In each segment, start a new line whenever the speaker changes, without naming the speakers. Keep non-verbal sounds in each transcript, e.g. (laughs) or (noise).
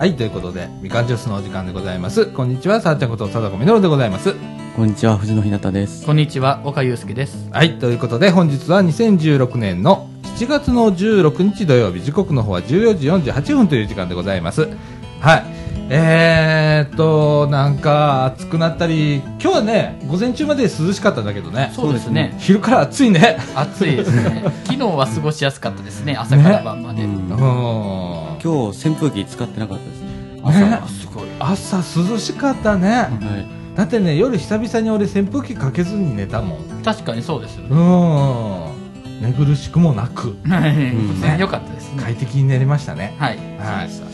はい、ということで、みかんジュースのお時間でございます。こんにちは、さあちゃんこと貞子みのるでございます。
こんにちは、藤野ひなたです。
こんにちは、岡祐介です。
はい、ということで、本日は2016年の7月の16日土曜日、時刻の方は14時48分という時間でございます。はい。えーっと、なんか暑くなったり、今日はね、午前中まで涼しかったんだけどね。
そうですね。
昼から暑いね。
暑いですね。(laughs) 昨日は過ごしやすかったですね、朝から晩まで。
うん
うん。
今日扇風機使ってなかったですね。朝
ね
は。
すごい。
朝涼しかったね。
はい。
だってね、夜久々に俺扇風機かけずに寝たもん。
確かにそうですよ
う
ね。
ん。寝苦しくもなく、
はい
ん
ねよかったですね。
快適に寝れましたね。
はい。
はい
そう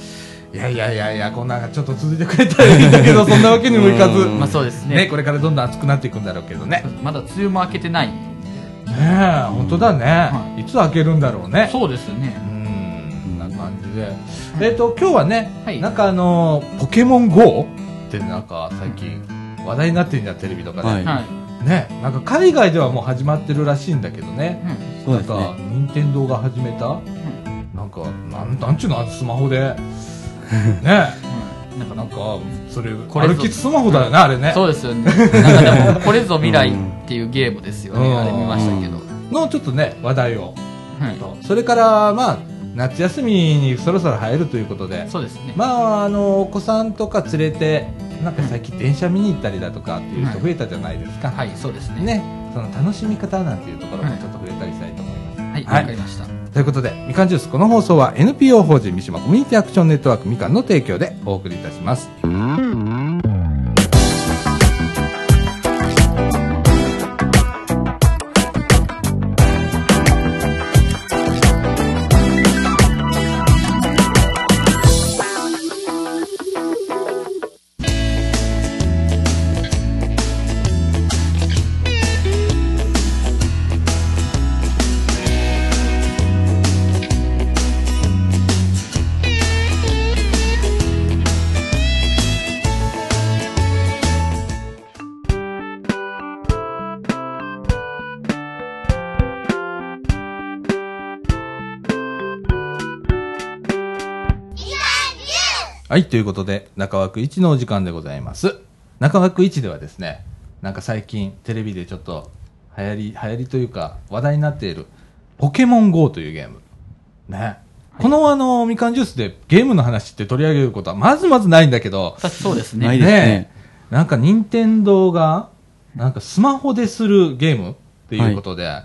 で
いやいやいやいや、こんなんがちょっと続いてくれたらいいんだけど、そんなわけにもいかず。
まあそうですね。
ね、これからどんどん暑くなっていくんだろうけどね。
まだ梅雨も明けてない。
ねえ、本当だね。
はい
つ開けるんだろうね。
そうですね
う。ん、で。えっ、と、今日はね、
はい
なんかあのーポケモン GO ってなんか最近話題になってんじゃん、テレビとかで。
はい
はい。
ね、なんか海外ではもう始まってるらしいんだけどね。
うん
なんか、任天堂が始めた、なんか、なん、なんちゅうの、スマホで。(laughs) ね。
うんなんか
なんか、それ、
これぞ
歩きスマホだよね、あれね。
そうですよね。(laughs) なんかでも、これぞ未来っていうゲームですよね。
うん
あれ見ましたけど。
の、ちょっとね、話題を。
はい
とそれから、まあ、夏休みにそろそろ入るということで、
そうですね。
まあ、あの、お子さんとか連れて、なんか最近電車見に行ったりだとかっていう人増えたじゃないですか。
はい、そうですね。
ね。その楽しみ方なんていうところもちょっと触れたりしたいと思います。
はい、
はい
わかりました。
ということで、みかんジュース、この放送は NPO 法人三島コミュニティアクションネットワークみかんの提供でお送りいたします。はい、ということで、中枠1のお時間でございます。中枠1ではですね、なんか最近テレビでちょっと流行り、流行りというか話題になっている、ポケモン GO というゲーム。ね。このあの、みかんジュースでゲームの話って取り上げることはまずまずないんだけど、
そうですね。
ないですね
なんか任天堂が、なんかスマホでするゲームっていうことで、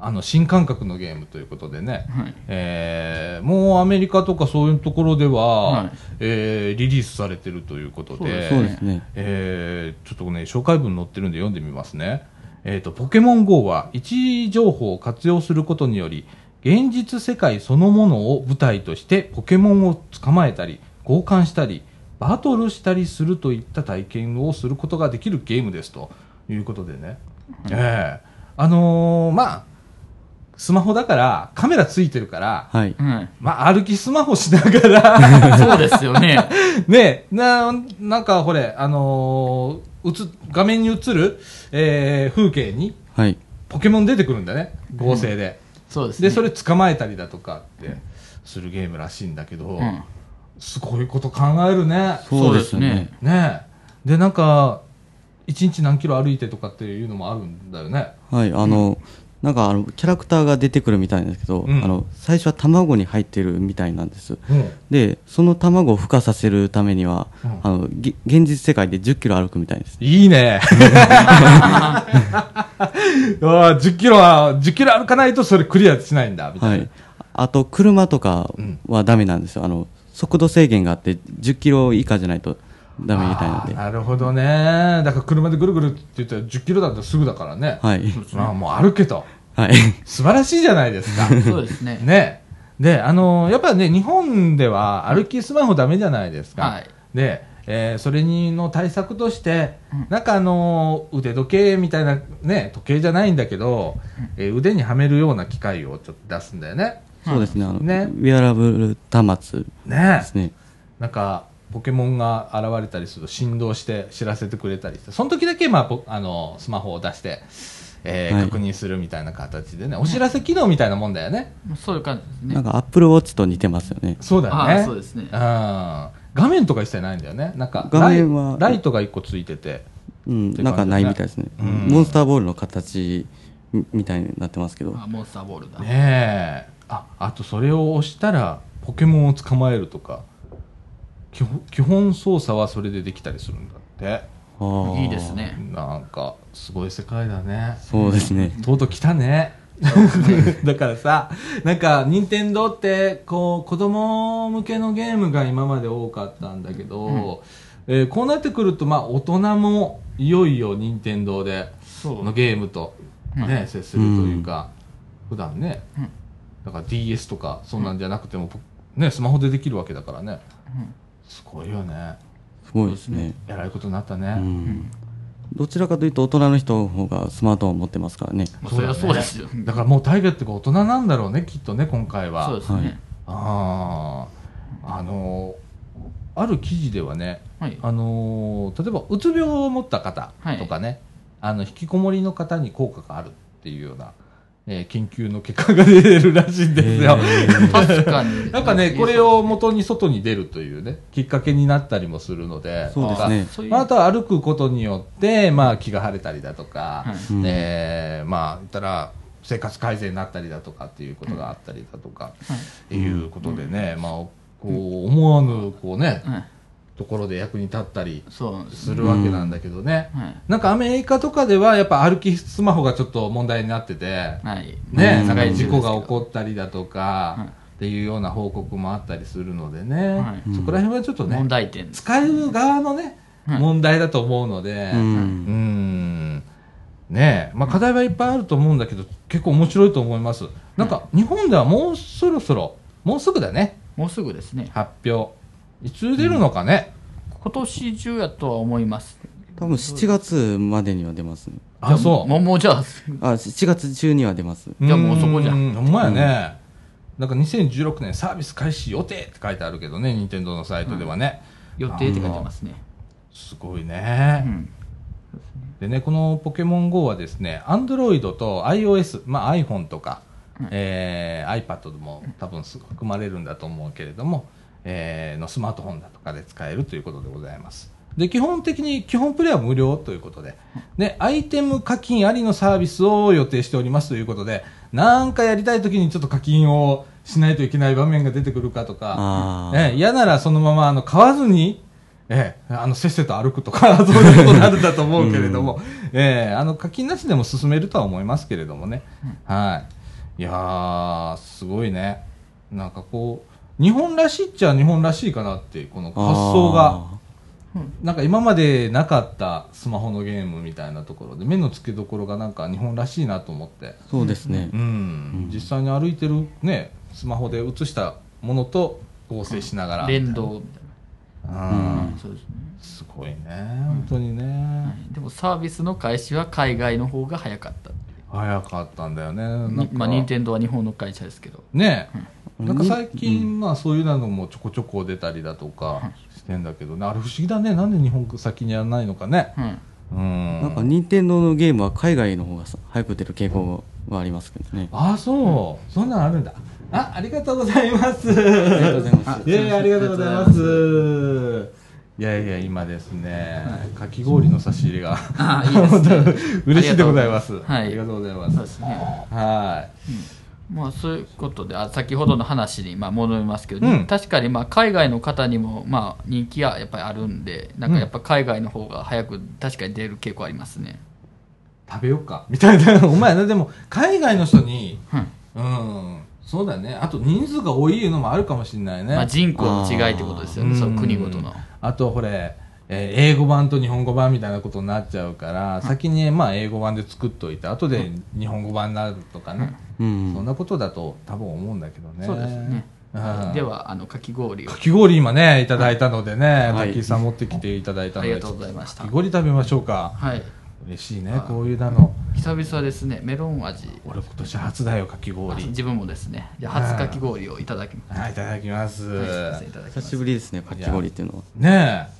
あの、新感覚のゲームということでね、
はい。
えーもうアメリカとかそういうところでは、
はい
えーリリースされてるということで、
そうです
ね。
えーちょっとね、紹介文載ってるんで読んでみますね。えっ、と、ポケモン GO は位置情報を活用することにより、現実世界そのものを舞台としてポケモンを捕まえたり、交換したり、バトルしたりするといった体験をすることができるゲームですということでね。ええあのーまあ、スマホだから、カメラついてるから、
はい。
はい。
まあ、歩きスマホしながら、(laughs)
そうですよね。(laughs)
ねな、なんかこれ、あのー、映、画面に映る、えー風景に
はい。
ポケモン出てくるんだね、合成で。
そうですね。
で、それ捕まえたりだとかってするゲームらしいんだけど、
うん。
すごいこと考えるね。
そうですよね。
ねで、なんか、一日何キロ歩いてとかっていうのもあるんだよね。
はい。あの、なんかあの、キャラクターが出てくるみたいなんですけど、
うん
あの、最初は卵に入ってるみたいなんです。
うん。
で、その卵を孵化させるためには、
うん
あの、げ現実世界で10キロ歩くみたいです。
いいね。(laughs) あー10キロは、10キロ歩かないとそれクリアしないんだ、みたな。
はいい。あと、車とかはダメなんですよ。あの、速度制限があって、10キロ以下じゃないとダメみたいなんで。
なるほどね。だから車でぐるぐるって言ったら10キロだったらすぐだからね。
はい。
まあもう歩けと。
はい。
素晴らしいじゃないですか。(laughs)
そうですね。
ね。で、あのーやっぱね、日本では歩きスマホダメじゃないですか。
はい
で、えーそれにの対策として、なんかあのー腕時計みたいな、ね、時計じゃないんだけど、えー腕にはめるような機械をちょっと出すんだよね。
そうですね。あの、
ね
ウェアラブル端末
ね
ですね。
なんか、ポケモンが現れたりすると振動して知らせてくれたりして、その時だけ、まあ、ポあの、スマホを出して、えー
はい。
確認するみたいな形でね、お知らせ機能みたいなもんだよね。
そういう感じですね。
なんかアップルウォッチと似てますよね。
そうだよね。
あーそうですね。
うん。画面とか一切ないんだよね。なんか
画面は
ライライトが1個ついてて。
うん、なんかないみたいですね、
うん。
モンスターボールの形みみたいになってますけど。
あモンスターボールだ、
ねえ。ああとそれを押したらポケモンを捕まえるとか基本基本操作はそれでできたりするんだって。
いいですね。
なんかすごい世界だね。
そうですね。
とうとう来たね。(laughs) だからさなんか任天堂ってこう子供向けのゲームが今まで多かったんだけど、えーこうなってくるとまあ大人もいよいよ任天堂で
そう。
のゲームと、ね接するというか、普段ね、
うん。
だから DS とかそんなんじゃなくても、ね、スマホでできるわけだからね。
うん
すごいよね。
すごいですね。
えらいことになったね、
うん。どちらかというと大人の人の方がスマートフォン持ってますからね。
まあそりゃそうですよ
だからもうタイガーって大人なんだろうねきっとね今回は。
そうですね、
はい
あああのある記事ではね
はい。
あの例えばうつ病を持った方とかね、あの引きこもりの方に効果があるっていうような、えー研究の結果が出てるらしいんですよ。
確かに。(laughs)
なんかね、これを元に外に出るというね、きっかけになったりもするので、
そうですね。
まあ、あとは歩くことによって、まあ、気が晴れたりだとか、
はい。
うん
えーまあ、言ったら、生活改善になったりだとかっていうことがあったりだとか、
はい
いうことでね、まあ、こう、思わぬ、こうね、
はい
ところで役に立ったり
す
するわけなんだけどね。
はい。
なんかアメリカとかではやっぱ歩きスマホがちょっと問題になってて、
はい。
ね、
うん。
なんか事故が起
っ
こったりだとか
はい、
っていうような報告もあったりするのでね、
はい。
そこら辺はちょっとね
問、題点
使う側のね、
はい。
問題だと思うので、
う
うん。ん、ねまあ課題はいっぱいあると思うんだけど、結構面白いと思います。なんか日本ではもうそろそろ、もうすぐだね、
もうすぐですね。
発表。いつ出るのかね？
今年中やとは思います
多分7月までには出ますね
あ、そう。
もうもうじゃあ
あ7月中には出ます
じゃあもうそこじゃん
ん。ほんまやね。なんか2016年サービス開始予定って書いてあるけどね、任天堂のサイトではね。
予定って書いてますね
すごいう
ん
ね。でね、このポケモン GO はですね、Android と iOS、まあ iPhone とか、
うん
えー iPad でも多分す含まれるんだと思うけれども、えーのスマートフォンだとかで使えるということでございます。で、基本的に、基本プレイは無料ということで、で、アイテム課金ありのサービスを予定しておりますということで、なんかやりたい時にちょっと課金をしないといけない場面が出てくるかとか、
あー
ね、嫌ならそのままあの買わずに、ええ、あのせっせと歩くとか、そういうことになるんだと思うけれども、ええ、あの課金なしでも進めるとは思いますけれどもね、はい。いやー、すごいね。なんかこう、日本らしいっちゃ日本らしいかなって、この発想が。なんか今までなかったスマホのゲームみたいなところで目の付けどころがなんか日本らしいなと思って、
そうですね。
うん。実際に歩いてるねスマホで写したものと合成しながら、
連動。みたい
うん。
なそうですね。
すごいね本当にね、
はい。でもサービスの開始は海外の方が早かった
早かったんだよね。なんか。
にまあ任天堂は日本の会社ですけど。
ね。
うん。
なんか最近、まあそういうのもちょこちょこ出たりだとかしてんだけどね。あれ不思議だね。なんで日本先にやらないのかね。
はい
うん。
なんか任天堂のゲームは海外の方がさ早く出る傾向はありますけどね。
ああそう、そんなんあるんだ。あありがとうございます。あり
がとうございます。
ありがとうございますいやいや今ですね、かき氷の差し入れが。
あいいですね。(laughs)
嬉しいでございます。
はい。
ありがとうございます。
そうですね。
は
まあそういうことであ先ほどの話にまあ戻りますけど、
うん。
確かにまあ海外の方にもまあ人気はやっぱりあるんでなんかやっぱ海外の方が早く確かに出る傾向ありますね、
い食べようか。みたいな。お前ねでも海外の人に
はい。
うんそうだね。あと人数が多いのもあるかもしれないね、
まあ、人口の違いってことですよね。その国ごとの。
あとこれ、えー英語版と日本語版みたいなことになっちゃうから、先に、まあ、英語版で作っといて後で日本語版になるとかね、
うん。
そんなことだと多分思うんだけどね。
そうですね。
うん。
ではあのかき氷を。
かき氷今ねいただいたのでね、
はい。
タッキーさん持ってきていただいたので
ありがとうございました。
かき氷食べましょうか。
はい。
嬉しいね
はい
こういうなの
久々ですねメロン味。
俺今年初だよかき
あ
氷
自分もですね。じゃあ初かき氷をいただきます。
はい。いただきます、
はいすいませんいただきます。
久しぶりですねかき氷っていうのは。
ねえ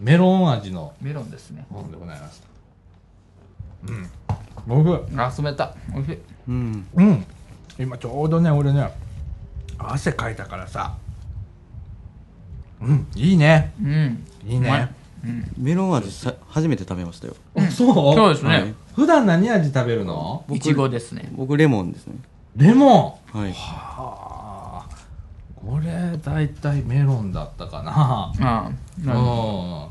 メロン味の。
メロンですね。
ものでございますうん。僕。
あ冷たおいしい。
うん。
うん。今ちょうどね俺ね汗かいたからさ。うんいいね。
うん。
いいうまい。
ねうん
メロン味さ初めて食べましたよ。
あそう？
そうです
はい。
ね
普段何味食べるの？
いちごですね。
僕レモンですね。
レモン？
はい。
はあ。これ大体メロンだったかな。
ああ
う
なるほ
ん。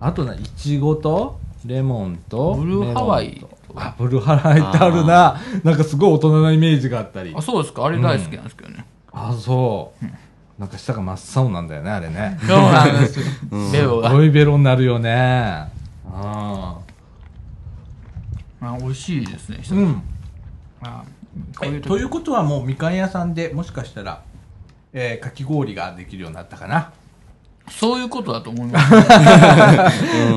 あとないちごとレモンと
ブルーハワイ
メロンと。あブルーハワイってあるな。なんかすごい大人なイメージがあったり。
どあそうですか。あれ大好きなんですけどね。
あそうなんか舌が真っ青なんだよねあれね。
そうなんですよ。ベロが
すごいベロになるよね。あ
あ美味しいですね
うん。
あこういう
ということはもうみかん屋さんでもしかしたら、えーかき氷ができるようになったかな、
そういうことだと思います (laughs)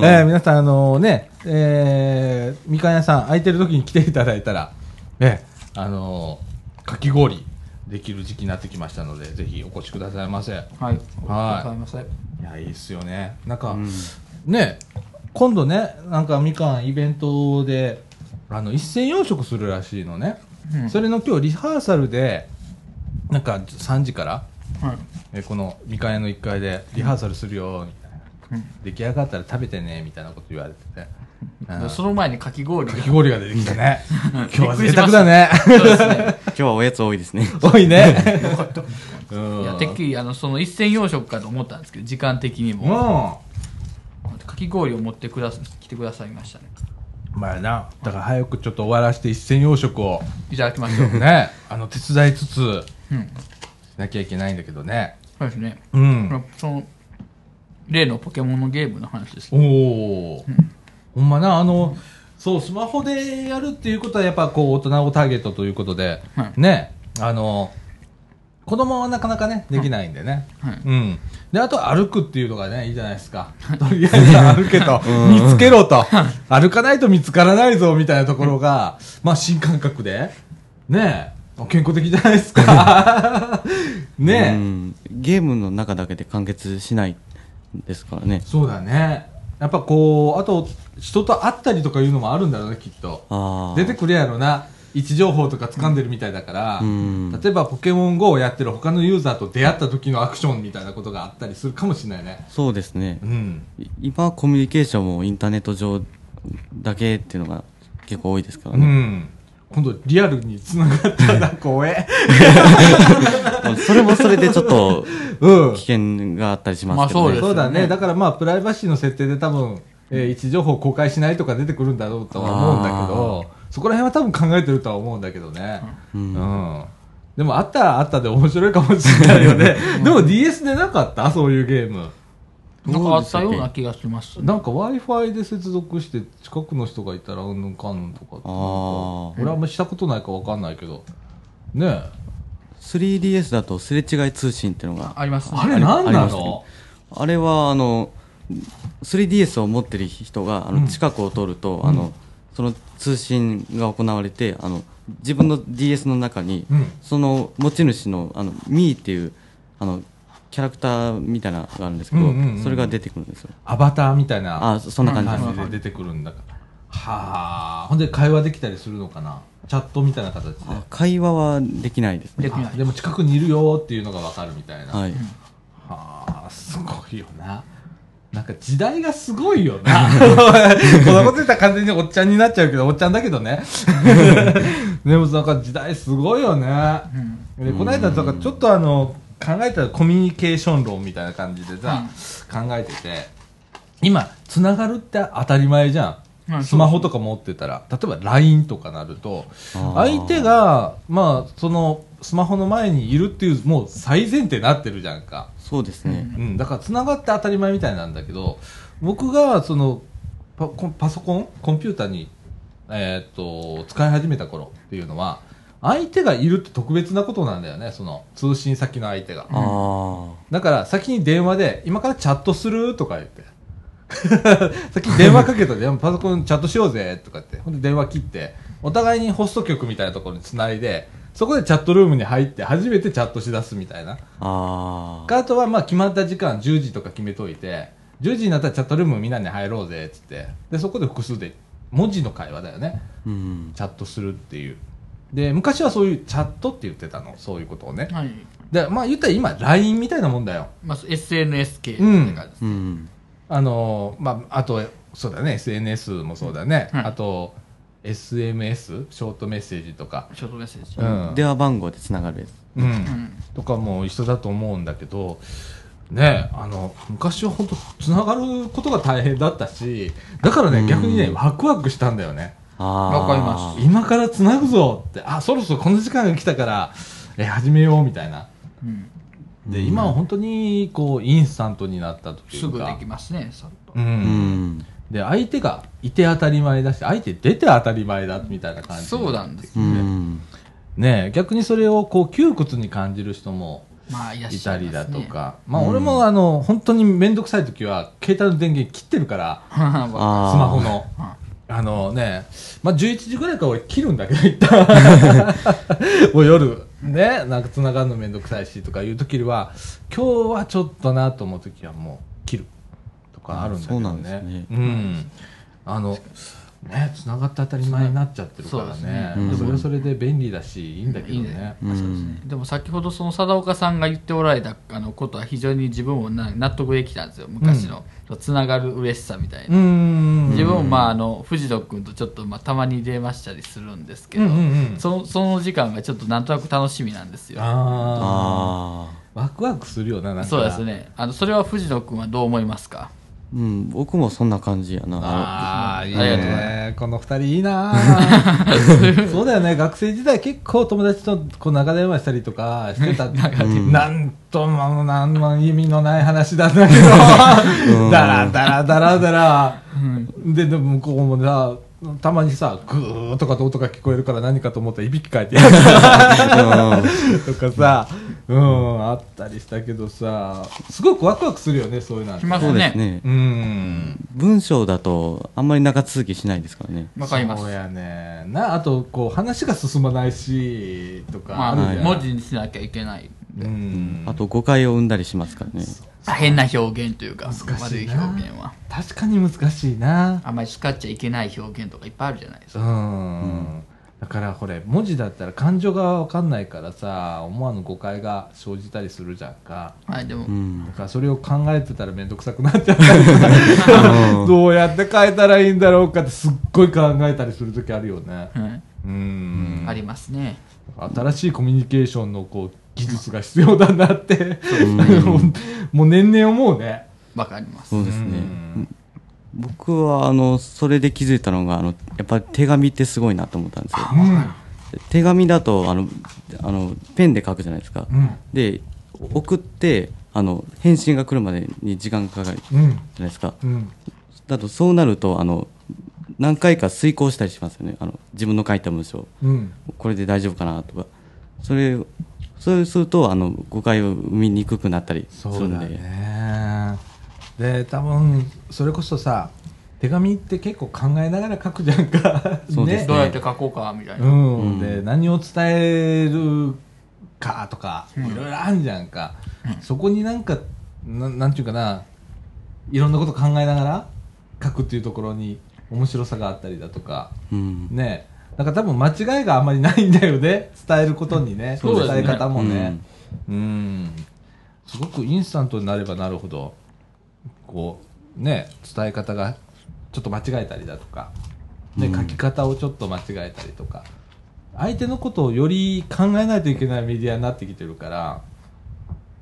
えー皆さんあのね、えーみかん屋さん空いてる時に来ていただいたら、えーあのかき氷できる時期になってきましたのでぜひお越しくださいませ。い。
はい。おはようございます
やいいっすよね。なんか、
うん。
ね今度ねなんかみかんイベントであの一斉養殖するらしいのね、
うん。
それの今日リハーサルでなんか3時から
はい。
えこのみかん屋の1階でリハーサルするよみたいな、
うん。
出来上がったら食べてねみたいなこと言われてて、うん
その前にかき氷が。
かき氷が出てきたね。今日は贅沢だね。
そうですね。
今日はおやつ多いですね。(laughs)
多いね。うん。
いやてっきりあのその一銭養殖かと思ったんですけど時間的に
う
も
ん
かき氷を持ってくださ来てくださいましたね。
まあな。だから早くちょっと終わらして一斉養殖を
いただきましょう。
ねあの手伝いつつ
うん。
しなきゃいけないんだけどね。
そうですね。
うん。
その例のポケモンのゲームの話です
おお、ほんまなあのそうスマホでやるっていうことはやっぱこう大人をターゲットということで、
はい。
ねあの子供はなかなかねできないんでね、
はい。
うん。であと歩くっていうのがねいいじゃないですか。とりあえず (laughs) 歩けと。見つけろと。歩かないと見つからないぞみたいなところがまあ新感覚でねえ健康的じゃないですか。(laughs) ね。
ゲームの中だけで完結しないですからね。
そうだねやっぱこうあと人と会ったりとかいうのもあるんだろうねきっと。出てくるやろな。位置情報とか掴んでるみたいだから、
うん。
例えばポケモン GO をやってる他のユーザーと出会った時のアクションみたいなことがあったりするかもしれないね。
そうですね。
うん。
い今はコミュニケーションもインターネット上だけっていうのが結構多いですから
う
ね、
ん今度リアルに繋がったら怖え。
それもそれでちょっと (laughs)
うん。
危険があったりしますけどね、
まあそう
だね。
ね。
だからまあプライバシーの設定で多分、えー位置情報公開しないとか出てくるんだろうとは思うんだけどそこら辺は多分考えてるとは思うんだけどね。
うん。
うん。でもあったらあったで面白いかもしれないよね。(laughs) でも DS でなかった？そういうゲーム
なんかあったような気がします。
なんか w i f i で接続して近くの人がいたらうんぬんかんぬんとかってなんか
あー。
俺あんましたことないかわかんないけど。ねえ。
3DS だとすれ違い通信っていうのが
ありますね。
あれ何なの？
あれはあの 3DS を持ってる人があ
うん。
の近くを通ると、あのその通信が行われてあの自分の DS の中に、
うん。
その持ち主のあのミーっていうあのキャラクターみたいなのがあるんですけど、
うんうんうん
それが出てくるんですよ。
アバターみたいな。
あそそんな感じ。です、
感じ。で出てくるんだ。からはあ。ほんで会話できたりするのかな？チャットみたいな形で。
あ会話はできないですね。
できない。
あでも近くにいるよっていうのがわかるみたいな。
はい、
はあすごいよな。なんか時代がすごいよな。(laughs) こんなこと言ったら完全におっちゃんになっちゃうけどおっちゃんだけどね。(laughs) でもなんか時代すごいよね、でこの間なんかちょっとあの考えたらコミュニケーション論みたいな感じでさ、考えてて今つながるって当たり前じゃん、
うん
スマホとか持ってたら。例えば LINE とかなると相手がまあそのスマホの前にいるっていうもう最前提になってるじゃんか、
そうですね、
うん、だからつながって当たり前みたいなんだけど僕がそのパパソコン？コンピューターに、えーっと使い始めた頃っていうのは相手がいるって特別なことなんだよねその通信先の相手が。
あ
だから先に電話で今からチャットするとか言って。(laughs) 先に電話かけたでパソコンチャットしようぜとかって。ほんで電話切ってお互いにホスト局みたいなところにつないでそこでチャットルームに入って初めてチャットしだすみたいな。
ああ
とはまあ決まった時間10時とか決めといて10時になったらチャットルームみんなに入ろうぜっつって。でそこで複数で文字の会話だよね。
うん。
チャットするっていうで昔はそういうチャットって言ってたの。そういうことをね。
はい。
でまあ言ったら今 LINE みたいなもんだよ。
まあ、SNS 系ってです、
うん。
あのまああとそうだね。SNS もそうだね、
はい。
あと SMS ショートメッセージとか、
ショートメッセージ、
うん。
電話番号でつながるやつ。
うん。
うん。
とかも一緒だと思うんだけどねあの昔は本当つながることが大変だったしだからね、
うん。
逆にねワクワクしたんだよね
わかりま
今からつなぐぞって。あそろそろこの時間が来たからえ始めようみたいな。
うん。
で、
うん
今は本当にこうインスタントになったというか。
すぐできますねさっと、
うん。
うん。
で相手がいて当たり前だし相手出て当たり前だみたいな感じ
そうなんですね、
ん。
ね逆にそれをこう窮屈に感じる人も
まあい
たりだ
ね、
とか、まあ
うん
俺もあの本当に面倒くさい時は携帯の電源切ってるから (laughs) スマホの
あ
あのね、まあ、11時ぐらいから俺切るんだけど一旦。(laughs) もう夜ねなんか繋がるの面倒くさいしとかいう時は今日はちょっとなと思う時はもう切るとかあるんだけどね。
そうなんですね。
うん。あのね繋がって当たり前になっちゃってるからね。
ね。
うん。
それはそれで便利だしいいんだけど
いい
ね。
ね
うん。
そうですねでも先ほどその貞岡さんが言っておられたあのことは非常に自分もな納得できたんですよ。昔の、つながる嬉しさみたいな、
うん
自分もまああの藤野君とちょっとまあたまに電話したりするんですけど、
うんうんうん
そのその時間がちょっとなんとなく楽しみなんですよ。
あ
あ
あワクワクするよななんか。
そうですね。あのそれは藤野君はどう思いますか？
うん僕もそんな感じやな
ああ、いいね。この二人いいな (laughs) そうだよね。学生時代結構友達とこう長電話したりとかしてた。(laughs)
ん
なんとも、なんも意味のない話なんだけど、だらだらだらだら。で、でも向こうもさ、たまにさ、グーとかと音が聞こえるから何かと思ったらいびきかいてやるとかさ、うん、あったりしたけどさ、すごくワクワクするよね、そういうのは
します
そうで
ね
すね。
うん。
文章だとあんまり長続きしないですからね。
わかります。
そうやねな。あとこう話が進まないしとか
まあ、文字にしなきゃいけない
うん。
あと誤解を生んだりしますからね
変な表現というか
難しいな。
悪い表現は。
確かに難しいな。
あんまり使っちゃいけない表現とかいっぱいあるじゃないです
う
か、
ん、だからこれ文字だったら感情が分かんないからさ思わぬ誤解が生じたりするじゃんか。
はいでも、
うん。
だからそれを考えてたら面倒くさくなっちゃったりどうやって変えたらいいんだろうかってすっごい考えたりする時あるよね。
はい。
うん。
ありますね。
新しいコミュニケーションのこう技術が必要だなって、
ん。(laughs)
もう年々思うね。
わかります。
そうですね。
うん。
僕はあのそれで気づいたのがあのやっぱり手紙ってすごいなと思ったんですよ。手紙だとあのあのペンで書くじゃないですか、
うん。
で送ってあの返信が来るまでに時間かかるじ
うん
ゃないですか。
うん。
だとそうなるとあの何回か遂行したりしますよね。あの自分の書いた文章。
うん。
これで大丈夫かなとか。それそうするとあの誤解を生みにくくなったりす
そうだ
るんで
ね。で、多分それこそさ、手紙って結構考えながら書くじゃんか。(laughs)
そうですね。
どうやって書こうかみたいな、
うん、
うん。
で何を伝えるかとか
うん。
いろいろあるじゃんか、そこになんかななんていうかないろんなこと考えながら書くっていうところに面白さがあったりだとか。
うん。
ねなんか多分間違いがあんまりないんだよね。伝えることにね、
そうですね。
伝え方もね。うん。すごくインスタントになればなるほどこうね伝え方がちょっと間違えたりだとか、ね
うん。
書き方をちょっと間違えたりとか相手のことをより考えないといけないメディアになってきてるから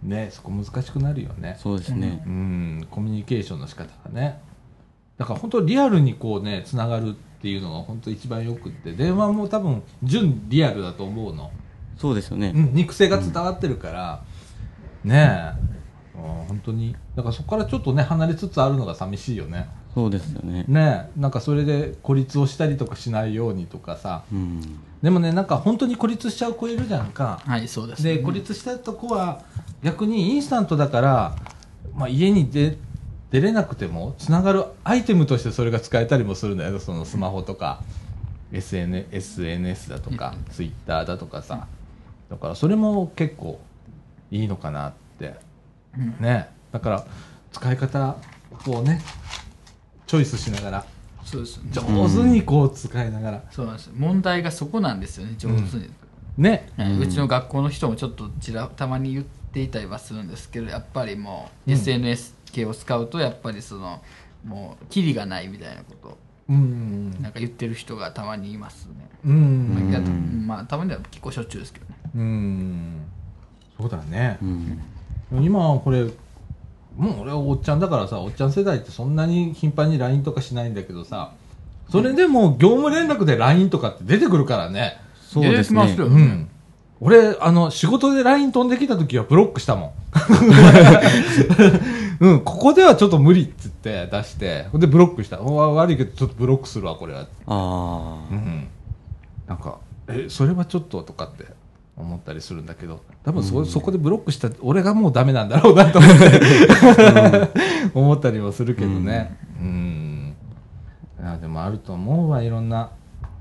ねそこ難しくなるよね。
そうですね。
うん。コミュニケーションの仕方がねだから本当リアルにこうねつながるっていうのが本当一番よくって電話も多分純リアルだと思うの、
そうですよね。
うん、肉声が伝わってるから、ねえ。うん本当に。だからそこからちょっとね離れつつあるのが寂しいよね。
そうですよね。
ねえ。なんかそれで孤立をしたりとかしないようにとかさ。
うん。
でもねなんか本当に孤立しちゃう子いるじゃんか。
はいそうです
で孤立したとこは逆にインスタントだから、まあ、家に出出れなくてもつながるアイテムとしてそれが使えたりもするんだよそのスマホとか SN SNS だとか
う
ツイッターだとかさ。だからそれも結構いいのかなって。
うん。
ね。だから使い方をねチョイスしながら
そうです
上手にこう使いながら。
そうなんです問題がそこなんですよね上手に、
ね。
はいうちの学校の人もちょっとちらたまに言っていたりはするんですけどやっぱりもう、
うん。
SNS 系を使うとやっぱりそのもうキリがないみたいなこと
うん。
なんか言ってる人がたまにいますね、
うん。
まあまあたまには結構しょっちゅうですけどね
うん。そうだね
う。ん
今これ、もう俺はおっちゃんだからさ、おっちゃん世代ってそんなに頻繁に LINE とかしないんだけどさ、それでも業務連絡で LINE とかって出てくるからね。
そうです
出てきます
ね
よ
うん。俺、あの、仕事で LINE 飛んできた時はブロックしたもん。(laughs) うん、ここではちょっと無理っつって出して、でブロックした。おわ悪いけどちょっとブロックするわ、これは。
ああ
うん。なんか、え、それはちょっととかって思ったりするんだけど、多分そ,、そこでブロックした俺がもうダメなんだろうなと思って、(laughs) 思ったりもするけどね。うん。いやでもあると思うわ、いろんな。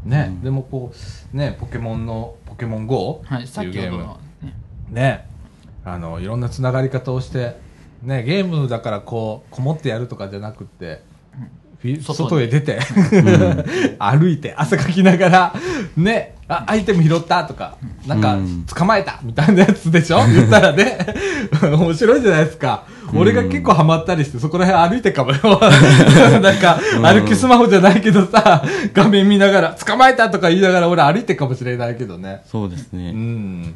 ね、でもこう、ね、ポケモンの、ポケモン GO
はい
っていうゲーム。
ね、
ね、あの、いろんなつながり方をして、ね、ゲームだからこう、こもってやるとかじゃなくって、フィ外へ出て、(laughs) 歩いて、汗かきながら、ね、あ、アイテム拾ったとか、なんか
うん、
捕まえたみたいなやつでしょ？言ったらね、(laughs) 面白いじゃないですか。俺が結構ハマったりして、そこら辺歩いてかもよ。(laughs) なんか、歩きスマホじゃないけどさ、画面見ながら、捕まえたとか言いながら俺歩いてかもしれないけどね。う
そうですね
ん。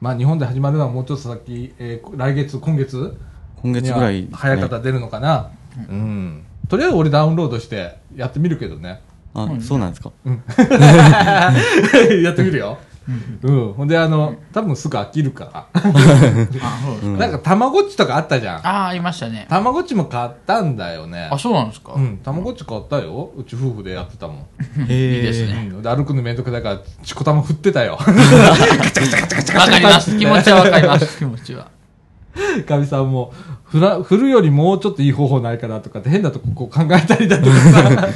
まあ日本で始まるのはもうちょっと先、えー来月、今月？
今月ぐらい
には早い方出るのかな？うん。とりあえず俺ダウンロードしてやってみるけどね。
あそうなんですか？(laughs)
やってみるよ。うん。ほんであの、多分すぐ飽きるから。(laughs)
あそうです
なんかたまごっちとかあったじゃん。
あありましたね
たまごっちも買ったんだよね
あ。そうなんですか、
うん。たまごっち買ったよ。うち夫婦でやってたもん。
へ (laughs)
いいです
う
ね
ん。で歩くのめんどくさいから、チコタマ振ってたよ。(laughs)
わかります気持ちはわかります気持ちは
かみさんも、振ら、振るよりもうちょっといい方法ないかなとかって変なとここう考えたりだとかさ。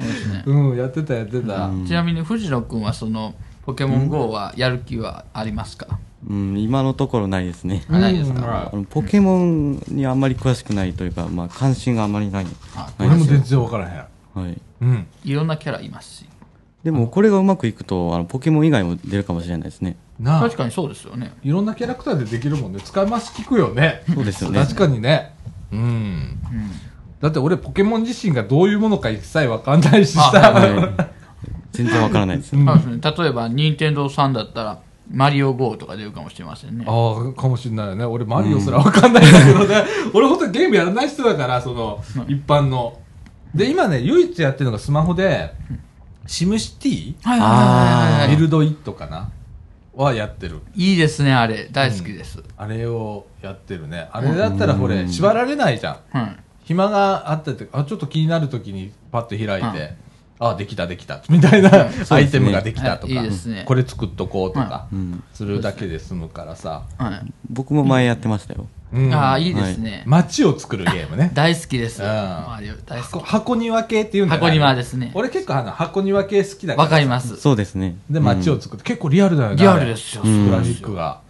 そうですね
うん、やってたやってた。
うん
ちなみに藤野君はそのポケモン GO はやる気はありますか、
うん今のところないですね
あないですか？
うん
あのポケモンにあんまり詳しくないというか、まあ、関心があまりない、
あ
俺も全然わからへん。
はい、
うん。
いろんなキャラいますし
でもこれがうまくいくとあのポケモン以外も出るかもしれないですね
なあ
確、かにそうですよね
いろんなキャラクターでできるもんね。使い回し聞くよね。
そうですよね
確かにね。うん。だって俺ポケモン自身がどういうものか一切わかんないしさ。
あ
はい (laughs) 全然わからないです。
うん。
そうですね。例えば任天堂さんだったらマリオ GO とか出るかもしれませんね。
ああ、かもしれないよね。俺マリオすらわかんないんだけどね。俺ほんとゲームやらない人だから、その、一般の。で、今ね、唯一やってるのがスマホで、シムシティ
はい
あー。
ビルドイットかな？はやってる。
いいですねあれ。大好きです、
あれをやってるね。あれだったらこれ、縛られないじゃん。
はい。
暇があったって、あ、ちょっと気になるときにパッと開いて、あ、できたできた、(laughs) みたいな。アイテムができたと
はい。い
か
いですね、
これ作っとこうとか。
うん、
するだけで済むからさ。
はい。
僕も前やってましたよ、
うん。
ああいいですね、
街を作るゲームね。(laughs)
大好きです、
箱
好き。
箱庭系っていうんだよ
箱庭ですね。
俺結構あの箱庭系好きだから。
わかります。
そうですね。
で、街を作って、結構リアルだよね。
リアルですよ、
うん。
グラフィックが。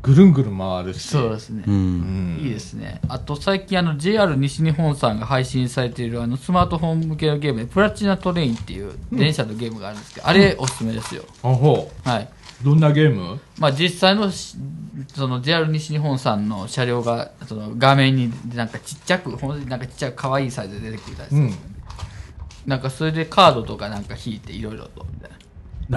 ぐるんぐるん回るし。
そうですね、
うん、
うん
いいですね。あと最近あの JR 西日本さんが配信されているあのスマートフォン向けのゲームでプラチナトレインっていう電車のゲームがあるんですけど、あれおすすめですよ。
あほ
はい。
う。どんなゲーム？
まあ実際のしその JR 西日本さんの車両がその画面になんかちっちゃく、ほんとになんかちっちゃく可愛いサイズで出てくるたりする。
うん。
なんかそれでカードとかなんか引いていろいろとみたい
な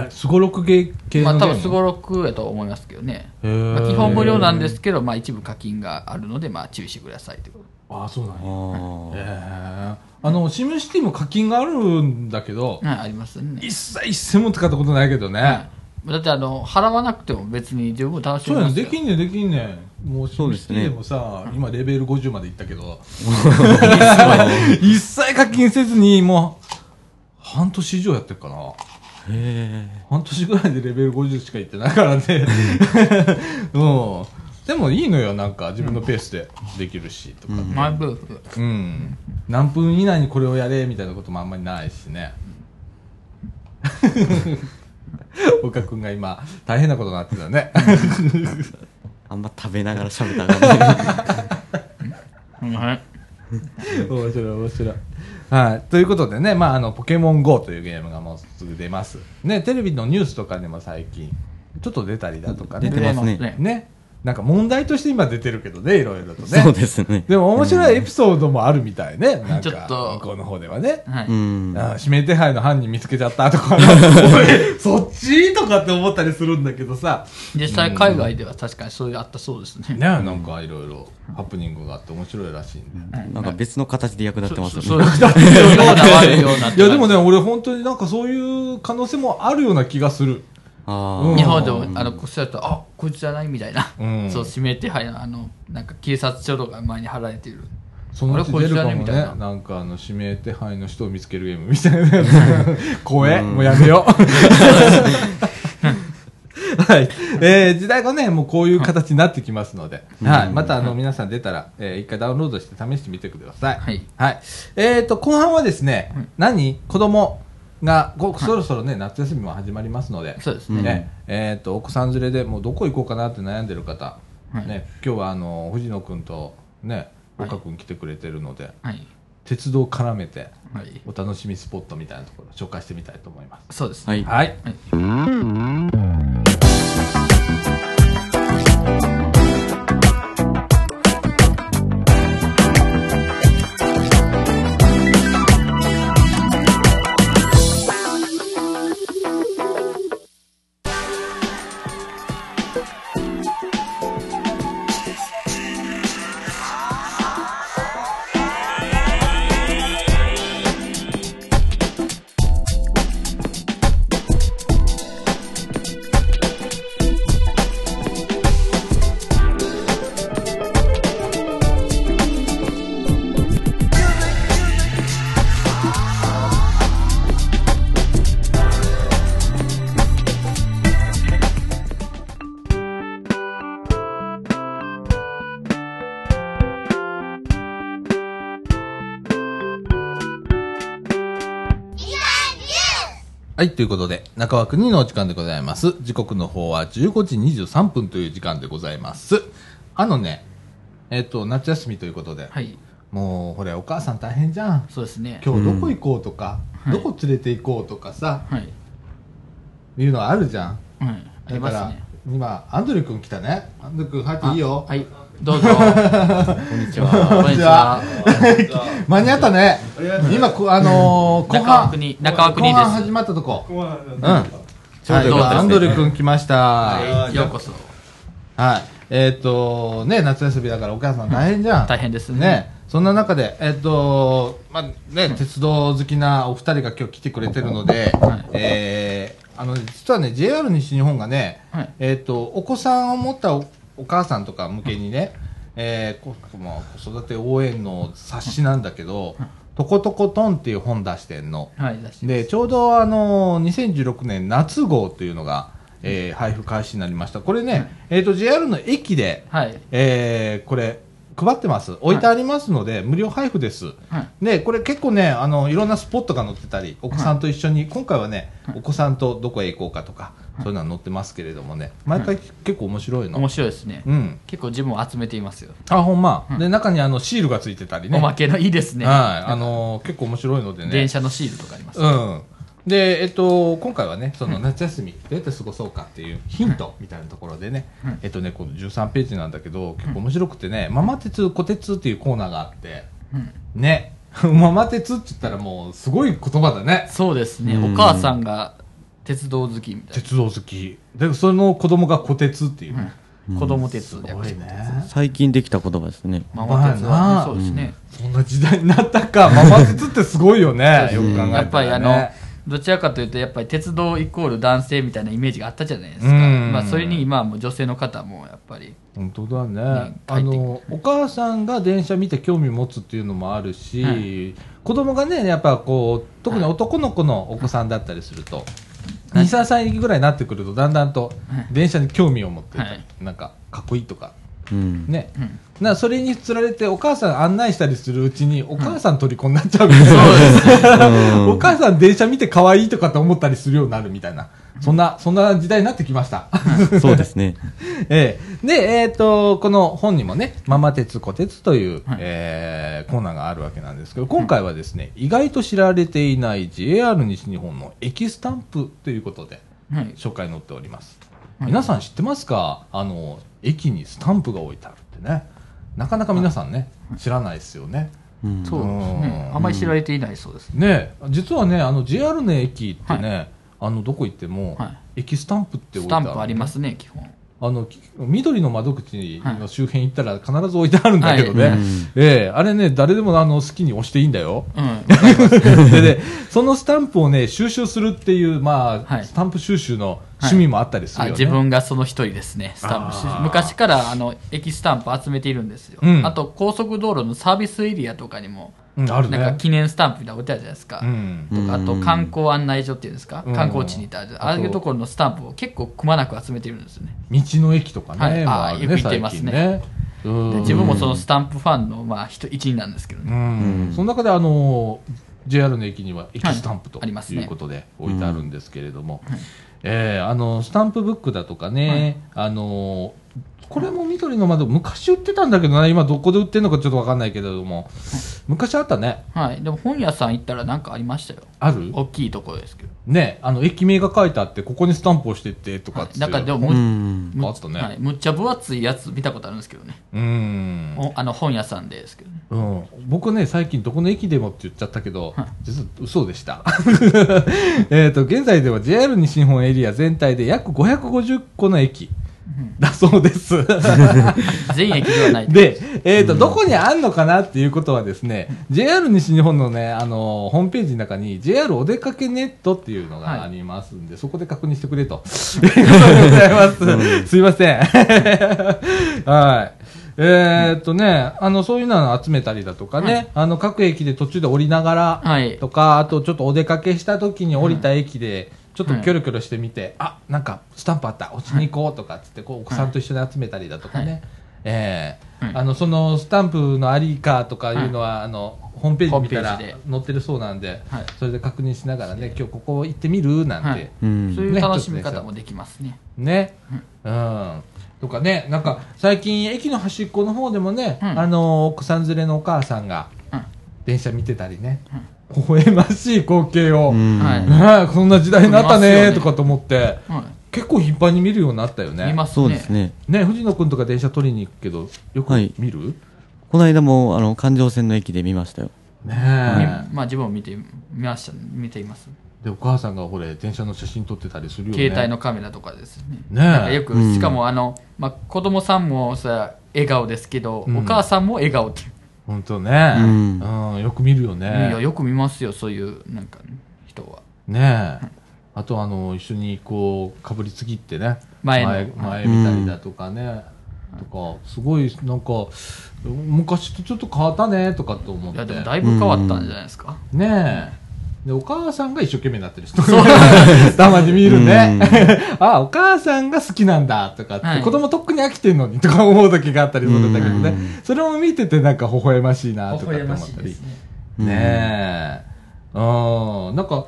すごろくゲー系
な。
のゲーム？
まあ多分すごろくやと思いますけどね。まあ、基本無料なんですけど、まあ一部課金があるのでまあ注意してくださいということ。
ああ、そうなんや。
あー
ええあの、シムシティも課金があるんだけど、
はい、ありますね。
一切一銭も使ったことないけどね。
はいだってあの払わなくても別に十分楽し
そうやね
めますよ
できんねんできんねん。もうシムシティでもさ、今レベル50までいったけど、(laughs) (laughs) 一切課金せずに、もう、半年以上やってるかな。半年ぐらいでレベル50しかいってないからね。(laughs) うん。でもいいのよ、なんか自分のペースでできるし、とか。
うん
マイブーフ
うん。何分以内にこれをやれ、みたいなこともあんまりないしね。(laughs) 岡君が今、大変なことになってたね。(laughs)
あんま食べながら喋ったらあかんね
はい
面白い、面白い。はい。ということでね、まあ、あの、ポケモン GO というゲームがもうすぐ出ます。ね、テレビのニュースとかでも最近、ちょっと出たりだとかね。
出てますね
ね。なんか問題として今出てるけどね、いろいろとね。
そうですね。
でも面白いエピソードもあるみたいね。なんか、
ちょっと。
向こうの方ではね。
はい。
うん。
あ指名手配の犯人見つけちゃったとか、(laughs) そっちとかって思ったりするんだけどさ。
実際海外では確かにそういうあったそうですね。
ね、なんかいろいろハプニングがあって面白いらしいんで。
なんか別の形で役立ってますよね。
そうような悪いような。
いやでもね、俺本当になんかそう。いう。可能性もあるよう。な気がする。(laughs)
日本でも、あの、こっちだと、あ、こいつじゃないみたいな。
うん。
そう、指名手配の、あの、なんか警察署とか前に貼られている。
そのうち出るかもね。
な
な。んかあの指名手配の人を見つけるゲームみたいな。(laughs) 怖え、もうやめよう。はい、えー時代がねもうこういう形になってきますので、はい、またあの皆さん出たら、えー一回ダウンロードして試してみてください。
はい。
はい、えー、と後半はですね、何？子供がこそろそろね夏休みも始まりますので
そうですね。
ねえー、とお子さん連れでもうどこ行こうかなって悩んでる方、
はい
ね、今日はあの藤野君とね
はい
岡君来てくれてるので、
はい。
鉄道を絡めて
はい。
お楽しみスポットみたいなところを紹介してみたいと思います。
そうですね。
はい。
はい、はい、ということで、中枠2のお時間でございます。時刻の方は15時23分という時間でございます。あのね、えっ、と、夏休みということで、
はい。
もう、これ、お母さん大変じゃん。
そうですね。
今日どこ行こうとか、
うん
どこ連れて行こうとかさ、
はい。
いうのあるじゃん。だから。今、アンドリュー君来たね。アンドリュー君入っていいよ。
はい。どうぞ。
こんにちは。
こんにちは。
間に合ったね。今、こあのー、後半
中枠に、中枠に
始まったとこ。うん。
ちょうど
アンドリュー君来ました。
はい。ようこそ。
はい。えっ、と、ね、夏休みだからお母さん大変じゃん。
大変ですね。
ね。そんな中で、えっ、と、まあ、ね、鉄道好きなお二人が今日来てくれてるので、
はい
えーあの、実はね、JR 西日本がね、
はい
えっ、と、お子さんを持ったおお母さんとか向けにね、えーこまあ、子育て応援の冊子なんだけど、とことこトンっていう本出してんの。
はい。出して
でちょうどあの2016年夏号というのが、えー配布開始になりましたこれね、えー、と JR の駅で、
はい。
えーこれ配ってます。置いてありますので、無料配布です、
はい。
でこれ結構ねあのいろんなスポットが載ってたりお子さんと一緒に、今回はね、お子さんとどこへ行こうかとか、そういうのは載ってますけれどもね毎回結構面白いの、
面白いですね。
うん。
結構自分を集めていますよ。
あほんま、で中にあのシールがついてたりね。
おまけのいいですね。
はい。あの結構面白いのでね。
電車のシールとかあります。
うん。で、えっと、今回はね、その夏休み、どうやって過ごそうかっていうヒントみたいなところでね、
うん
えっとね、この13ページなんだけど、結構面白くてね、ママ鉄、小鉄っていうコーナーがあって、
うん
ね、(laughs) ママ鉄って言ったらもう、すごい言葉だね。
そうですね。
うん
お母さんが鉄道好きみたい
鉄道好き。で、その子供が小鉄っていう。
な。子供鉄
す
道
ごいね。
最近できた言葉ですね。
ママ鉄はそうですね。
そんな時代になったか。ママ鉄ってすごいよね。よく考えたら、ね。
やっぱりあの、どちらかというと、やっぱり鉄道イコール男性みたいなイメージがあったじゃないですか。
うん。
まあ、それに今はもう女性の方もやっぱり、
本当だね。
ね
あのお母さんが電車見て興味持つっていうのもあるし、
はい。
子供がねやっぱこう特に男の子のお子さんだったりすると、23歳ぐらいになってくるとだんだんと電車に興味を持って、
はい。
なんかかっこいいとか。
うん。
ね、
うん。
なそれにつられてお母さん案内したりするうちにお母さん虜になっちゃうみたいな、
うん。
お母さん電車見て可愛いとかって思ったりするようになるみたいな。そんな、そんな時代になってきました。(laughs)
そうですね。(laughs)
ええ。で、えっ、と、この本にもね、ママ鉄、小鉄という、
はい。
えーコーナーがあるわけなんですけど、今回はですね、意外と知られていない JR 西日本の駅スタンプということで、
はい。
紹介載っております。
はい
皆さん知ってますか？あの、駅にスタンプが置いてあるってね。なかなか皆さんね、知らないですよね。
うん
そうですね。
うん
あんまり知られていないそうですね。
ね実はね、あの JR の駅ってね、あのどこ行っても、
はい
駅スタンプって置い
ス
てある、
タンプありますね、基本。
あのき緑の窓口の周辺行ったら必ず置いてあるんだけどね、
はい。
うん
ええ。あれね、誰でもあの好きに押していいんだよ。
うん。(laughs)
でね、そのスタンプをね、収集するっていう、まあ、
はい。
スタンプ収集の趣味もあったりする
あ
よね。
自分がその一人ですね、スタンプ収
あー。
昔からあの駅スタンプ集めているんですよ、
うん。
あと高速道路のサービスエリアとかにも、
うん、あるね。
なんか記念スタンプみたいなの置いてあるじゃないですか、
うん。
とかあと
うん。
観光案内所っていうんですか、
うん。
観光地にいたああいうところのスタンプを結構くまなく集めているんですよね、
道の駅とかね、
はい。
もあるね
あよく行ってますね。
ね。
自分もそのスタンプファンの、まあ、一一員なんですけど
う
ね、
ん、その中であの JR の駅には駅スタンプと
はいありますね。
いうことで置いてあるんですけれども、えーあのスタンプブックだとかね、あのこれも緑の窓昔売ってたんだけどな今どこで売ってるのかちょっとわかんないけれども。昔あったね。
はい、でも本屋さん行ったらなんかありましたよ。
ある？
大きいところですけど、
ね。あの駅名が書いてあってここにスタンプをしてってとかっつって、
なんかでも
う
む,
ん。
む
あったね。
はい、むっちゃ分厚いやつ見たことあるんですけどね、
うん。
おあの本屋さんでですけどね。
うん、僕ね、最近どこの駅でもって言っちゃったけど、
はい。
実は嘘でした。(laughs) えっと、現在では JR 西日本エリア全体で約550個の駅 (laughs) だそうです。(laughs)
全駅ではない
で、えっ、と、どこにあんのかなっていうことはですね、JR 西日本のね、あの、ホームページの中に JR お出かけネットっていうのがありますんで、そこで確認してくれと。いうことでございます。すいません。(laughs) はい。えーっとね、あの、そういうのを集めたりだとかね、
はい
あの、各駅で途中で降りながら、
はい
とか、あとちょっとお出かけした時に降りた駅で、ちょっとキョロキョロしてみて、あ、なんかスタンプあった、押しに行こうとかっつって、こう、お子さんと一緒に集めたりだとかね、
はい。
ええ。
はい
あの、そのスタンプのありかとかいうのは、あの、ホームページ見たら載ってるそうなんで、
はい。
それで確認しながらね、今日ここ行ってみるなんて、
はい。
うん。
そういう楽しみ方もできますね。
ね、うん。とかね、なんか、最近、駅の端っこの方でもね、
うん。
あの、奥さん連れのお母さんが、
うん。
電車見てたりね、微笑ましい光景を、
うん
はい
ねえそんな時代になった
ね
ねとかと思って、
は
結構頻繁に見るようになったよ
い。
ね。
見ますね。
そうですね。
ね、藤野くんとか電車取りに行くけど、よく
はい
見る、
この間も、あの、環状線の駅で見ましたよ。
ね
まあ自分も見て、見ました、見ています。
で、お母さんがこれ、電車の写真撮ってたりするよね。
携帯のカメラとかですね。
ね
よく、
うん
しかもあの、まあ子供さんもさ、笑顔ですけど、
うん
お母さんも笑顔っていう。
ほんとね、う
うんん、
よく見るよ
い
ね。
や、よく見ますよ、そういう、なんか、人は。
ねえ。あとあの一緒にこうかぶりつきってね。
前の。
前前見たりだとかね、とかすごいなんか昔とちょっと変わったねとかと思っ
いや、
て
でもだいぶ変わったんじゃないですか。
ねえでお母さんが一生懸命になってる人。(laughs) たまに見るね。(laughs) あお母さんが好きなんだ。とかって、
はい。
子供とっくに飽きてんのにとか思う時があったりするんだけどね、
うん。
それも見ててなんか微笑ましいなとかって思ったり。
ね。
うん
ね。え。うん。なんか、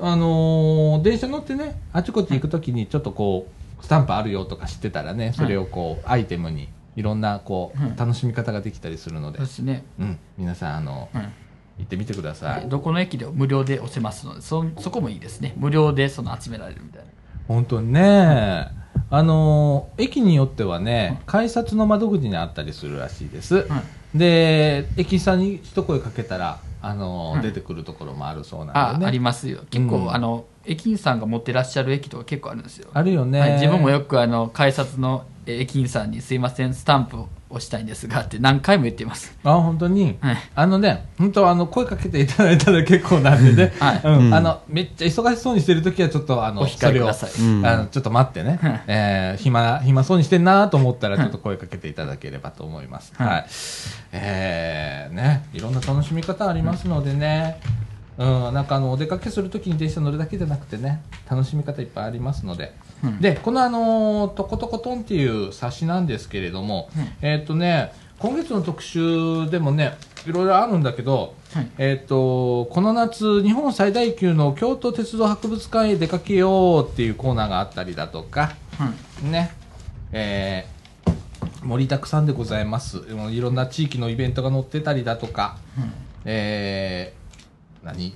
あのー電車乗ってね、あちこち行くときにちょっとこう、スタンプあるよとか知ってたらね、それをこう、アイテムに、いろんなこ
う
楽しみ方ができたりするので。
そう、ですね。
うん。皆さん、あの、
うん
行ってみてください。
どこの駅でも無料で押せますので、そそこもいいですね。無料でその集められるみたいな。
本当にね、あのー駅によってはね、改札の窓口にあったりするらしいです。で、駅員さんに一声かけたら、あのー
うん
出てくるところもあるそうなん
あ、
でね。
ありますよ。結構、
うん
あの、駅員さんが持ってらっしゃる駅とか結構あるんですよ。
あるよね。
はい、自分もよくあの改札のえ駅員さんに「すいませんスタンプを押したいんですが」って何回も言っています。
あ、本当に、
はい。
あのね、本当あの、声かけていただいたら結構なんでね、
はい。
うん。
うん。
あの、めっちゃ忙しそうにしてるときはちょっとあの、
お控えください。
それを、
うん。
あの、ちょっと待ってね、
はい。
えー暇、暇そうにしてんなと思ったらちょっと声かけていただければと思います。
はい。
はい。えー、ね、いろんな楽しみ方ありますのでね、うん、なんかあの、お出かけするときに電車乗るだけじゃなくてね、楽しみ方いっぱいありますので、
うん。
で、このあのー、トコトコトンっていう冊子なんですけれども、
うん。
えーっとね、今月の特集でもね、いろいろあるんだけど、
はい。
えっ、と、この夏、日本最大級の京都鉄道博物館へ出かけようっていうコーナーがあったりだとか、
はい。
ね、えー盛りだくさんでございます。いろんな地域のイベントが載ってたりだとか、えー何？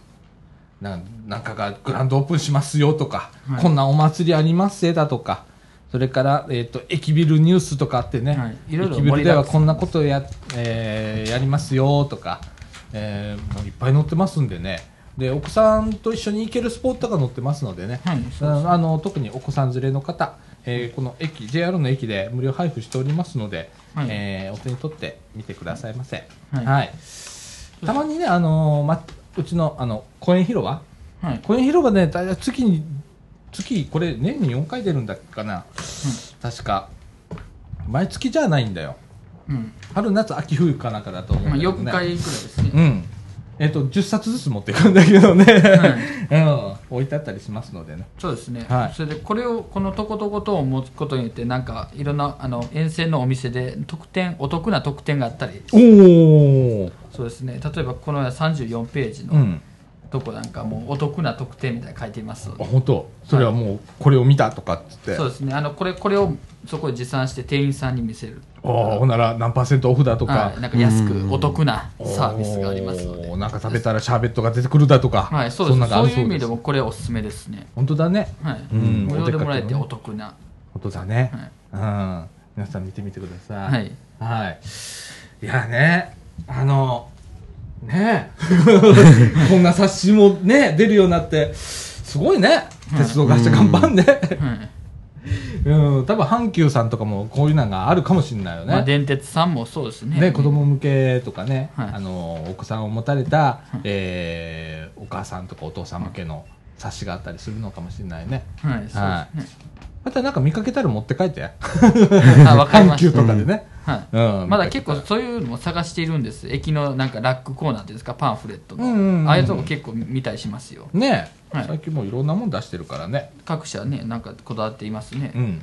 ななんかがグランドオープンしますよとか、
はい。
こんなお祭りありますぜだとか、それから、えっ、と、駅ビルニュースとかあってね、
はい。いろいろ
駅ビルではこんなことや、えーやりますよとか、えーもういっぱい載ってますんでね。で、お子さんと一緒に行けるスポットが載ってますのでね、ああの特にお子さん連れの方、えーこの駅 JR の駅で無料配布しておりますので、
はい。
えーお手に取ってみてくださいませ。
はい。
はい。たまにね、あのーま、うちのあの公園広場、
はい。
公園広場ね、大体月に月これ年に4回出るんだっけかな、確か。毎月じゃないんだよ。
うん。
春夏秋冬かなんかだと思うん
まあ、
だけどね。
4回ぐらいですね、
うん。えっ、と10冊ずつ持っていくんだけどね、(laughs) うん、置いてあったりしますのでね。
そうですね、
はい。
それでこれをこのとことことを持つことによってなんかいろんなあの沿線のお店で特典お得な特典があったり。
おお。
そうですね。例えばこの34ページの
うん。
とこなんかもうお得な特典みたいなの書いていますの
あ
で
本当？それはもうこれを見たとかっつって、
そうですね。あのこれこれをそこで持参して店員さんに見せる。
ああほんなら何パーセントオフだとか、
はい、なんか安くお得なサービスがありますので。
なんか食べたらシャーベットが出てくるだとか、
はいそうです。そういう意味でもこれおすすめですね。
本当だね。
はい、
うん。
無料でもらえて
お
お得な。
本当だね、
はい。
うん。皆さん見てみてください。
はい、
はい、いやね。あのね (laughs) こんな冊子もね出るようになってすごいね。鉄道会社頑張んね、
はい。
うん、多分阪急さんとかもこういうのがあるかもしれないよね、
まあ、電鉄さんもそうですね。
ね、子供向けとかね、
はい。
あのお子さんを持たれた、えーお母さんとかお父さん向けの冊子があったりするのかもしれないね。
はい。そうですね、
またなんか見かけたら持って帰って。
あわかりました。
とかでね。
はい
うん。
まだ結構そういうのも探しているんです。駅のなんかラックコーナーっていうんですか？パンフレットの、
うんうんうん
ああいうとこ結構見たりしますよ。
ね、
はい。
最近もういろんなもん出してるからね。
各社ねなんかこだわっていますね、
うん。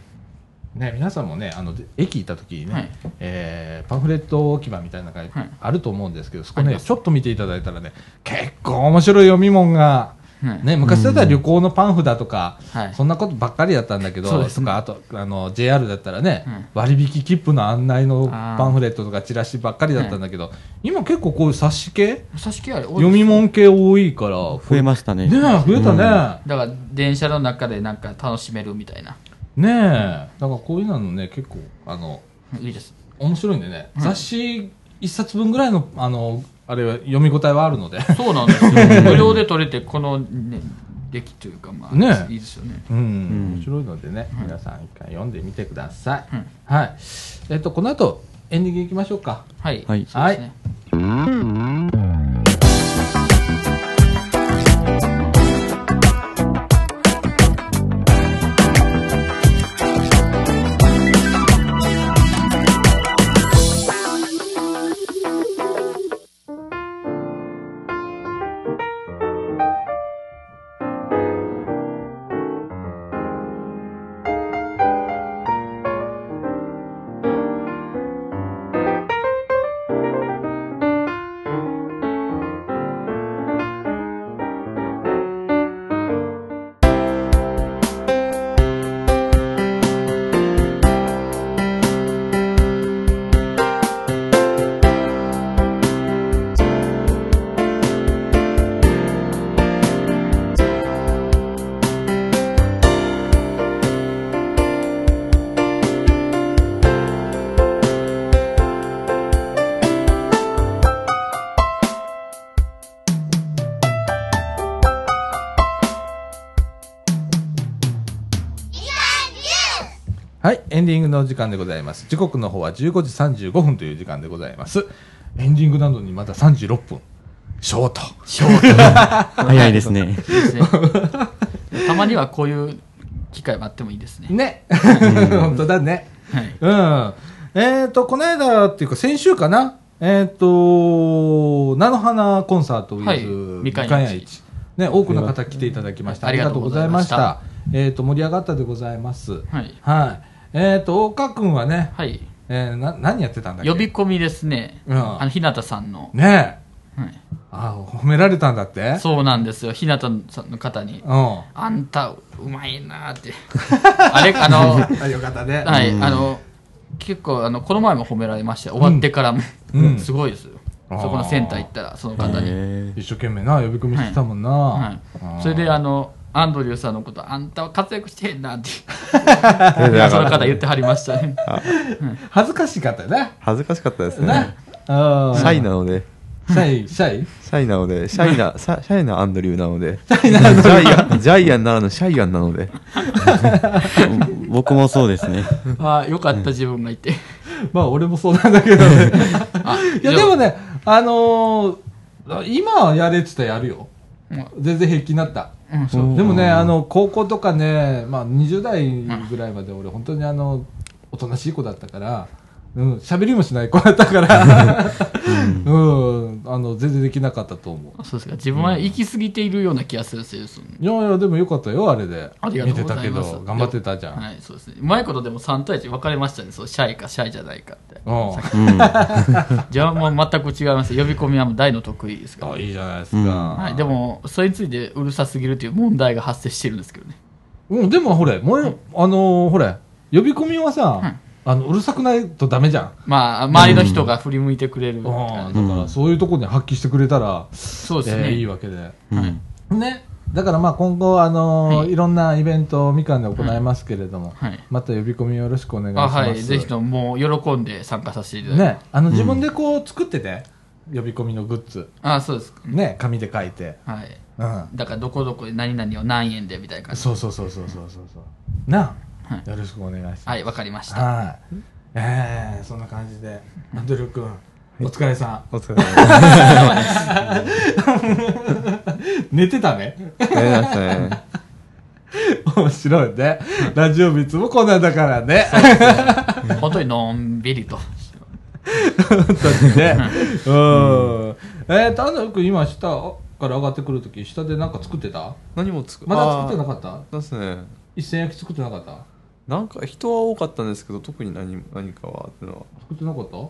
ね、皆さんもね、あので駅行った時にね、
はい。
えーパンフレット置き場みたいなのが
はい。
あると思うんですけど、そこね、ちょっと見ていただいたらね、結構面白い読み物が、
はい。
ね、昔だったら旅行のパンフだとか、
はい。
そんなことばっかりだったんだけど、
ね。
とかあとあの JR だったらね、
うん。
割引切符の案内のパンフレットとかチラシばっかりだったんだけど、今結構こういう冊子系？
差しあれ多い
読み物系多いから
増えましたね。
ねえ増えたね、
だから電車の中でなんか楽しめるみたいな。
ねえ。だからこういうのね結構あの
いいです。
面白いんでね、
うん。
雑誌一冊分ぐらいのあのあれは読み応えはあるので。
そうなんですよ。(laughs) 無料で取れてこの、ね、出来というかまあ、
ね。
いいですよね。
うん、
ん。
面白いのでね、皆さん一回読んでみてください、
うん
はい。えっとこの後エンディングいきましょうか。
はい、
はい。
そうですね、
はい、エンディングの時間でございます。時刻の方は15時35分という時間でございます。エンディングなのにまだ36分。ショート。
ショート (laughs)
早いですね。(laughs)
たまにはこういう機会もあってもいいですね
ね。本当だね。
はい
うん。えっ、と、この間っていうか先週かな。えっ、と、菜の花コンサートウィズ、
はい
みかん屋市。ね、多くの方来ていただきました。ありがとうございました。えっ、と、盛り上がったでございます。
はい
はい。えっ、と、岡くんはね、
はい。
えー、な何やってたんだっけ？
呼び込みですね。
うん。
あの、日向さんの。
ねえ。
はい。
あ褒められたんだって？
そうなんですよ。日向さんの方に。
うん。
あんた、うまいなーって。(laughs) あれ、あの、
あ (laughs) よかったね。
はい、あの、結構、あの、この前も褒められましたよ。終わってからも。
うん。(laughs)
すごいですよ。そこのセンター行ったら、その方に。
へ
一生懸命な呼び込みしてたもんな、
はい。
あー
それで、あの、アンドリューさんのこと、あんたは活躍してへんなって、(laughs)
だ
その方言ってはりましたね。
恥ずかしかったよね。
恥ずかしかったです
な
ね。シャイなので、
シャイシャイ？
シャイなので、シャイな、シャシャイなアンドリューなので、ジャイアン、ジャイアンならぬシャイアンなので、
ー僕もそうですね。
ああ、よかった自分がいて。
まあ俺もそうなんだけどね。
あ
いやでもねあのー、今やれって言ったらやるよ。
うん
全然平気になった
うん。
でもね、あの、高校とかね、まあ、20代ぐらいまで俺、本当にあの、おとなしい子だったから、うん、喋りもしない子だったから、うん、あの、全然できなかったと思う。
そうですか。自分は行き過ぎているような気がするんですよ。
いやいや、でもよかったよ、あれで。
ありがとうございます
見てたけど、頑張ってたじゃん。
はい、そうですね。うまいことでも3対1分かれましたね。そう、シャイかシャイじゃないかって。
うん。
うん。(laughs)
じゃあもう全く違います。呼び込みはもう大の得意ですから。
あ、いいじゃないです
うん
か。
はい、でも、それについてうるさすぎるという問題が発生してるんですけどね。
うん、でもほれ、もう、あのーほれ、呼び込みはさ、
うん
あの、うるさくないとダメじゃん。
まあ、周りの人が振り向いてくれる。
うん、だから、そういうところに発揮してくれたら、
そうですね。
えーいいわけで。
うん
ね。だからまあ今後、あのー
はい
い、ろんなイベントをみかんで行いますけれども、
はい。
また呼び込みよろしくお願いし
あ、
ます。
はい。ぜひとももう喜んで参加させていただきます。
ね、あの自分でこう作ってて、呼び込みのグッズ。
あ、そうです。
ね、紙で書いて。
はい。
うん。
だから、どこどこで何々を何円でみたいな感じ。
そうそうそうそうそうそうそう。なあ、
はい
よろしくお願いします。
はい、わかりました。
はい。えー、そんな感じで、アンドリュー君、お疲れさん。
お疲れ様です。
寝てたね。
やりましたね。
面白いね。ラジオビツもこんなんだからね。
本当にのんびりと。
本当にね。うん。えーと、アンドリュー君今下から上がってくるとき、下でなんか作ってた？
何もつく、
まだ作ってな
かっ
た？
ですね。
一銭焼き作ってなかった？
なんか人は多かったんですけど、特に何何かはっていうのは。
作ってなかった？あ、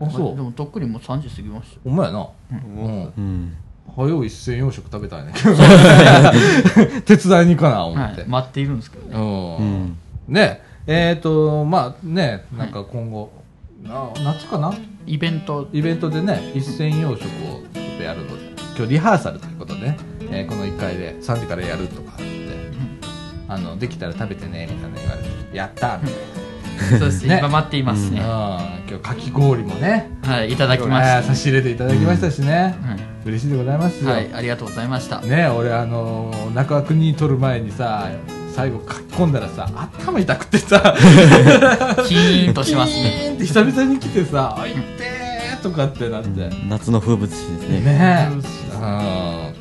まあ
そう。
でも、とっくにもう3時過ぎまし
ほんまやな。
も
うん。
うん。
早う一銭洋食食べたいね。(laughs) (laughs) 手伝いに行かな、
た。
思って
はい。。待っているんですけどね。
う。
うんん。
ねえっと、まあね、なんか今後、な夏かな？
イベント、
イベントでね、一銭洋食をちょっとやるので、今日リハーサルということでね、えーこの1回で3時からやるとかあの、できたら食べてね、みたいな言われて、やったーみたい
そうです
ね
ね。今待っていますね。
な。うん、今日かき氷もね、
はい、いただきまし
あー差し入れていただきましたしね、
た。
嬉しいでございますよ。
はい、ありがとうございました。
ね俺あのー中枠に取る前にさ最後書き込んだらさ頭痛くてさ (laughs)
キーンとします
キ
ね。
ーンって久々に来てさ「あいってー」とかってなって、
夏の風物詩ですね。
ねえうん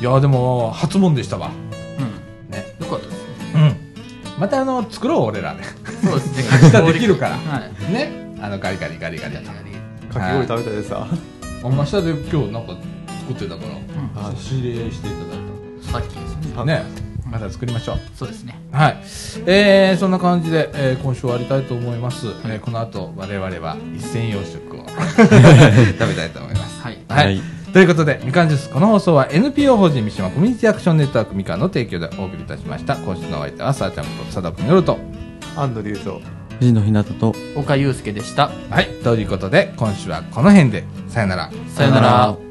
いやでも初問でしたわまたあの作ろう俺らね
そうですね。(laughs)
明日できるから
はい。
ねあのガリガリガリガリ
ガリガリ
かき氷食べたいでさ。
あ明日で今日なんか作ってたから
はい
差し入れしていただい
さっきですね。
たねまた作りましょう
そうですね。
はい。えー、そんな感じで、えー今週終わりたいと思います。えーこの後、我々は一銭洋食を (laughs) 食べたいと思います。
はい。
はい。
はい
ということで、みかんジュース、この放送は NPO 法人三島コミュニティアクションネットワークみかんの提供でお送りいたしました。今週のお相手は、さあちゃんと佐田君よると。
アンドリューと。
藤野ひなたと、
岡祐介でした。
はい。ということで、今週はこの辺で、さよなら。
さよなら。